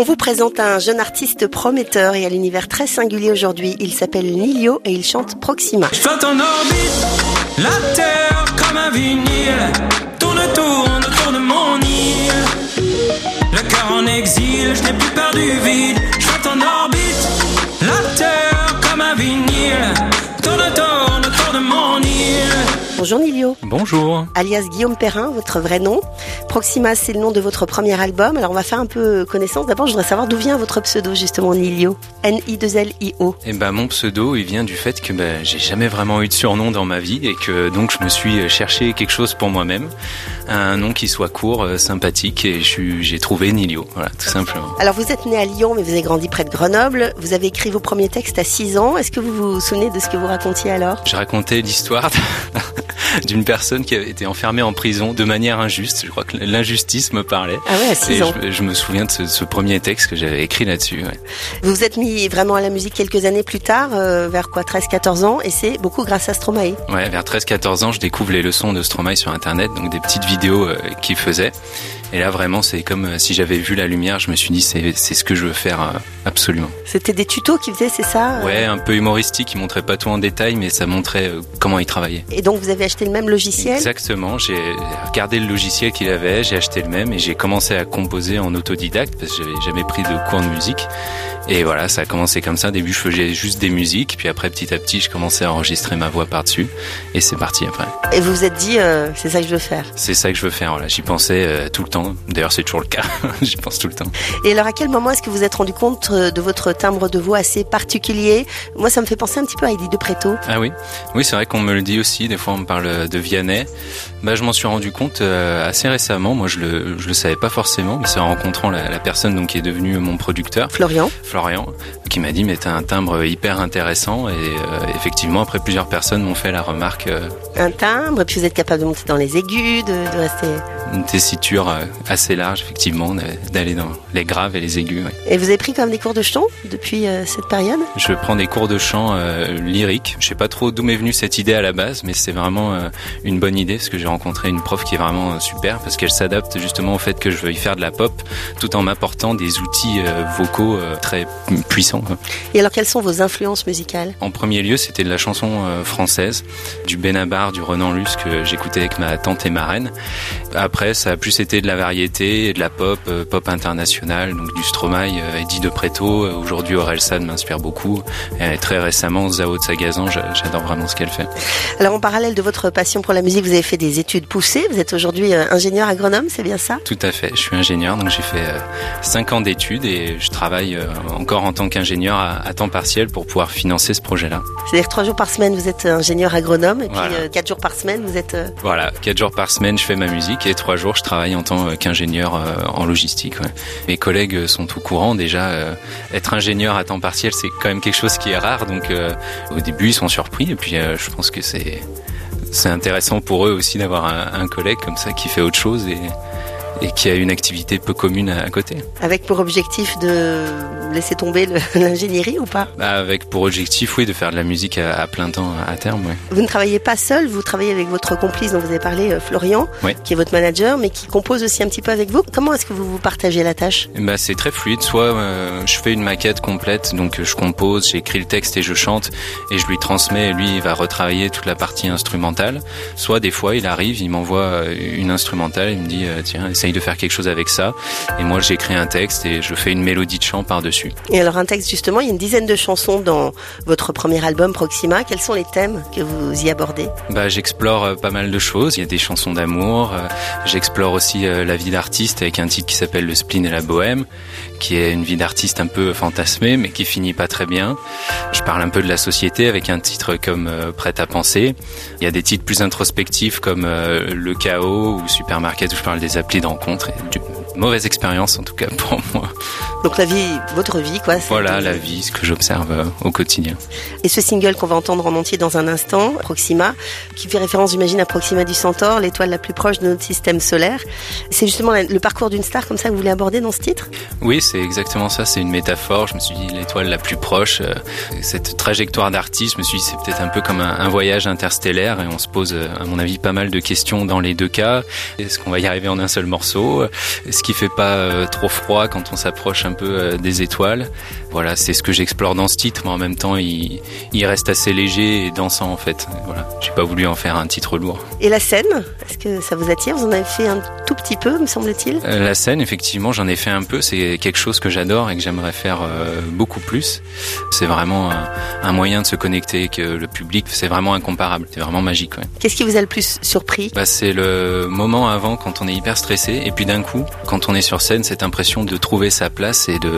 On vous présente un jeune artiste prometteur et à l'univers très singulier aujourd'hui. Il s'appelle Nilio et il chante Proxima. Bonjour Nilio. Bonjour. Alias Guillaume Perrin, votre vrai nom. Proxima, c'est le nom de votre premier album. Alors on va faire un peu connaissance. D'abord, je voudrais savoir d'où vient votre pseudo justement Nilio. N-I-2-L-I-O. Eh ben mon pseudo, il vient du fait que ben, j'ai jamais vraiment eu de surnom dans ma vie et que donc je me suis cherché quelque chose pour moi-même, un nom qui soit court, euh, sympathique et j'ai trouvé Nilio, voilà, tout simplement. Alors vous êtes né à Lyon, mais vous avez grandi près de Grenoble. Vous avez écrit vos premiers textes à 6 ans. Est-ce que vous vous souvenez de ce que vous racontiez alors? Je racontais l'histoire d'une personne qui avait été enfermée en prison de manière injuste. Je crois que l'injustice me parlait. Ah ouais, à 6 ans. je, je me souviens de ce, ce premier texte que j'avais écrit là-dessus. ouais. Vous vous êtes mis vraiment à la musique quelques années plus tard, euh, vers quoi 13-14 ans, et c'est beaucoup grâce à Stromae. Ouais, vers 13-14 ans, je découvre les leçons de Stromae sur Internet, donc des petites vidéos euh, qu'il faisait. Et là, vraiment, c'est comme euh, si j'avais vu la lumière. Je me suis dit, c'est ce que je veux faire euh, absolument. C'était des tutos qu'il faisait, c'est ça Ouais, un peu humoristique. Il montrait pas tout en détail, mais ça montrait comment il travaillait. Et donc vous avez acheté le même logiciel Exactement. J'ai regardé le logiciel qu'il avait, j'ai acheté le même et j'ai commencé à composer en autodidacte parce que j'avais jamais pris de cours de musique. Et voilà, ça a commencé comme ça. Au début, je faisais juste des musiques, puis après, petit à petit, je commençais à enregistrer ma voix par-dessus. Et c'est parti après. Et vous vous êtes dit, euh, c'est ça que je veux faire. C'est ça que je veux faire. Voilà, j'y pensais euh, tout le temps. D'ailleurs, c'est toujours le cas. j'y pense tout le temps. Et alors à quel moment est-ce que vous vous êtes rendu compte euh, de votre timbre de voix assez particulier? Moi ça me fait penser un petit peu à Eddie de Preto. Ah oui, oui, c'est vrai qu'on me le dit aussi. Des fois, on me parle de Vianney. Bah, je m'en suis rendu compte euh, assez récemment. Moi, je le, je le savais pas forcément, mais c'est en rencontrant la, la personne donc qui est devenue mon producteur, Florian Florian, qui m'a dit mais t'as un timbre hyper intéressant. Et euh, effectivement, après plusieurs personnes m'ont fait la remarque euh, un timbre, et puis vous êtes capable de monter dans les aigus, de, de rester... une tessiture euh, assez large, effectivement, d'aller dans les graves et les aigus. ouais. Et vous avez pris quand même des cours de chant depuis euh, cette période? Je prends des cours de chant euh, lyrique. Je sais pas trop d'où m'est venue cette idée à la base, mais c'est vraiment euh, une bonne idée parce que j'ai rencontré une prof qui est vraiment super parce qu'elle s'adapte justement au fait que je veuille faire de la pop tout en m'apportant des outils vocaux très puissants. Et alors quelles sont vos influences musicales? En premier lieu, c'était de la chanson française, du Benabar, du Renan Luce que j'écoutais avec ma tante et ma reine. Après, ça a plus été de la variété de la pop, euh, pop internationale, donc du Stromae, euh, Eddie de Preto. Euh, Aujourd'hui, Orelsan m'inspire beaucoup. Et très récemment, Zao de Sagazan, j'a- j'adore vraiment ce qu'elle fait. Alors en parallèle de votre passion pour la musique, vous avez fait des études poussées, vous êtes aujourd'hui ingénieur agronome, c'est bien ça? Tout à fait. Je suis ingénieur, donc j'ai fait 5 ans d'études et je travaille encore en tant qu'ingénieur à, temps partiel pour pouvoir financer ce projet-là. C'est-à-dire trois jours par semaine vous êtes ingénieur agronome, et puis Voilà. euh, quatre jours par semaine vous êtes... Voilà, 4 jours par semaine, je fais ma musique et 3 jours, je travaille en tant qu'ingénieur euh, en logistique. Mes collègues sont au courant déjà. euh, être ingénieur à temps partiel, c'est quand même quelque chose qui est rare. Donc euh, au début, ils sont surpris et puis je pense que c'est c'est intéressant pour eux aussi d'avoir un, collègue comme ça qui fait autre chose et qui a une activité peu commune à, côté. avec pour objectif de laisser tomber l'ingénierie ou pas? Bah, avec pour objectif, oui, de faire de la musique à, à plein temps à terme. Ouais. Vous ne travaillez pas seul, vous travaillez avec votre complice dont vous avez parlé, euh, Florian, Oui. qui est votre manager, mais qui compose aussi un petit peu avec vous. Comment est-ce que vous vous partagez la tâche? Bah, c'est très fluide. Soit euh, je fais une maquette complète, donc euh, je compose, j'écris le texte et je chante, et je lui transmets. Et lui, il va retravailler toute la partie instrumentale. Soit des fois, il arrive, il m'envoie une instrumentale, il me dit tiens, essaye de faire quelque chose avec ça. Et moi, j'écris un texte et je fais une mélodie de chant par dessus. Et alors un texte justement, il y a une dizaine de chansons dans votre premier album Proxima. Quels sont les thèmes que vous y abordez? Bah, j'explore euh, pas mal de choses. Il y a des chansons d'amour. euh, j'explore aussi euh, la vie d'artiste avec un titre qui s'appelle Le spleen et la bohème, qui est une vie d'artiste un peu fantasmée, mais qui finit pas très bien. Je parle un peu de la société avec un titre comme Prête à penser. Il y a des titres plus introspectifs comme Le chaos ou Supermarket où je parle des applis de rencontre. Et d'une mauvaise expérience en tout cas pour moi. Donc la vie, votre vie quoi. Voilà la vie, ce que j'observe euh, au quotidien. Et ce single qu'on va entendre en entier dans un instant, Proxima, qui fait référence j'imagine à Proxima du Centaure, l'étoile la plus proche de notre système solaire. C'est justement le parcours d'une star comme ça que vous voulez aborder dans ce titre? Oui, c'est exactement ça, c'est une métaphore. Je me suis dit l'étoile la plus proche, euh, cette trajectoire d'artiste, je me suis dit c'est peut-être un peu comme un, voyage interstellaire et on se pose euh, à mon avis pas mal de questions dans les deux cas. Est-ce qu'on va y arriver en un seul morceau? Est-ce qu'il fait pas trop froid quand on s'approche un peu euh, des étoiles. Voilà, c'est ce que j'explore dans ce titre, mais en même temps, il, il reste assez léger et dansant en fait. Voilà, j'ai pas voulu en faire un titre lourd. Et la scène, est-ce que ça vous attire? Vous en avez fait un tout petit peu, me semble-t-il? Euh, La scène, effectivement, j'en ai fait un peu. C'est quelque chose que j'adore et que j'aimerais faire euh, beaucoup plus. C'est vraiment un, un moyen de se connecter avec le public. C'est vraiment incomparable. C'est vraiment magique. Ouais. Qu'est-ce qui vous a le plus surpris? Bah, c'est le moment avant quand on est hyper stressé et puis d'un coup, quand on est sur scène, cette impression de trouver sa place et de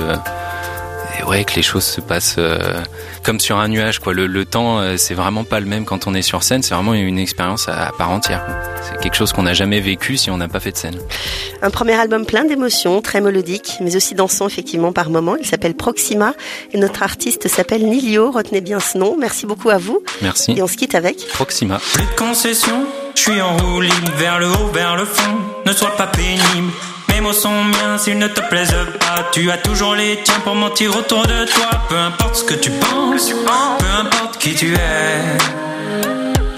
et ouais que les choses se passent euh, comme sur un nuage quoi. Le, le temps euh, c'est vraiment pas le même quand on est sur scène. C'est vraiment une expérience à, à part entière. C'est quelque chose qu'on n'a jamais vécu si on n'a pas fait de scène. Un premier album plein d'émotions, très mélodique, mais aussi dansant effectivement par moments. Il s'appelle Proxima et notre artiste s'appelle Nilio. Retenez bien ce nom. Merci beaucoup à vous. Merci. Et on se quitte avec Proxima. Plus de concessions, je suis en roue libre vers le haut, vers le fond. Ne sois pas pénible. Mots sont miens s'ils ne te plaisent pas. Tu as toujours les tiens pour mentir autour de toi. Peu importe ce que tu penses, peu importe qui tu es.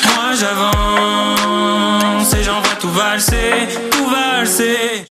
Moi j'avance et j'envoie tout valser, tout valser.